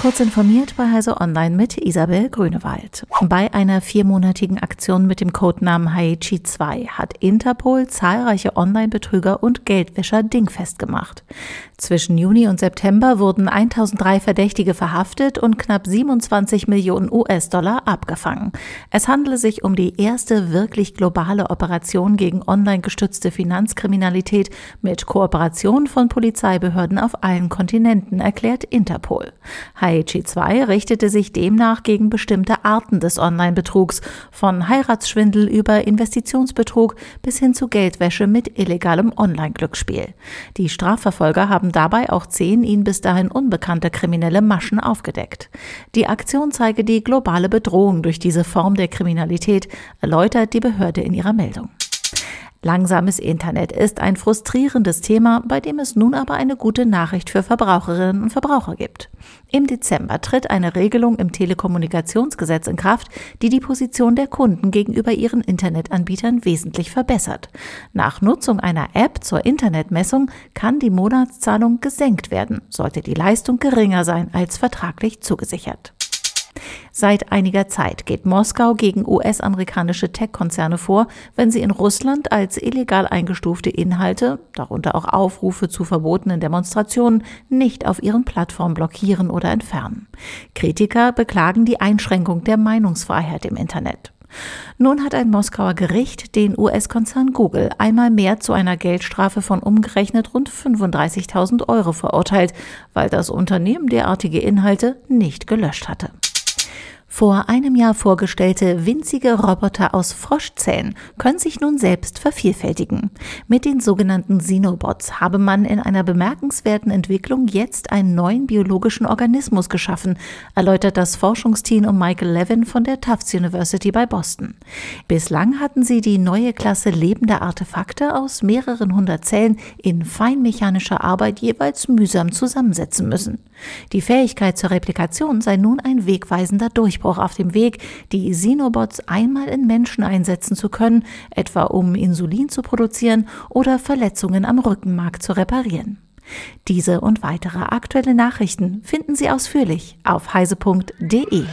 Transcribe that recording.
Kurz informiert bei Heise Online mit Isabel Grünewald. Bei einer viermonatigen Aktion mit dem Codenamen Haichi 2 hat Interpol zahlreiche Online-Betrüger und Geldwäscher dingfest gemacht. Zwischen Juni und September wurden 1003 Verdächtige verhaftet und knapp 27 Millionen US-Dollar abgefangen. Es handele sich um die erste wirklich globale Operation gegen online gestützte Finanzkriminalität mit Kooperation von Polizeibehörden auf allen Kontinenten, erklärt Interpol. Haichi 2 richtete sich demnach gegen bestimmte Arten des Online-Betrugs, von Heiratsschwindel über Investitionsbetrug bis hin zu Geldwäsche mit illegalem Online-Glücksspiel. Die Strafverfolger haben dabei auch zehn ihnen bis dahin unbekannte kriminelle Maschen aufgedeckt. Die Aktion zeige die globale Bedrohung durch diese Form der Kriminalität, erläutert die Behörde in ihrer Meldung. Langsames Internet ist ein frustrierendes Thema, bei dem es nun aber eine gute Nachricht für Verbraucherinnen und Verbraucher gibt. Im Dezember tritt eine Regelung im Telekommunikationsgesetz in Kraft, die die Position der Kunden gegenüber ihren Internetanbietern wesentlich verbessert. Nach Nutzung einer App zur Internetmessung kann die Monatszahlung gesenkt werden, sollte die Leistung geringer sein als vertraglich zugesichert. Seit einiger Zeit geht Moskau gegen US-amerikanische Tech-Konzerne vor, wenn sie in Russland als illegal eingestufte Inhalte, darunter auch Aufrufe zu verbotenen Demonstrationen, nicht auf ihren Plattformen blockieren oder entfernen. Kritiker beklagen die Einschränkung der Meinungsfreiheit im Internet. Nun hat ein Moskauer Gericht den US-Konzern Google einmal mehr zu einer Geldstrafe von umgerechnet rund 35.000 Euro verurteilt, weil das Unternehmen derartige Inhalte nicht gelöscht hatte. Vor einem Jahr vorgestellte winzige Roboter aus Froschzähnen können sich nun selbst vervielfältigen. Mit den sogenannten Xenobots habe man in einer bemerkenswerten Entwicklung jetzt einen neuen biologischen Organismus geschaffen, erläutert das Forschungsteam um Michael Levin von der Tufts University bei Boston. Bislang hatten sie die neue Klasse lebender Artefakte aus mehreren hundert Zellen in feinmechanischer Arbeit jeweils mühsam zusammensetzen müssen. Die Fähigkeit zur Replikation sei nun ein wegweisender Durchbruch auch auf dem Weg, die Xenobots einmal in Menschen einsetzen zu können, etwa um Insulin zu produzieren oder Verletzungen am Rückenmark zu reparieren. Diese und weitere aktuelle Nachrichten finden Sie ausführlich auf heise.de.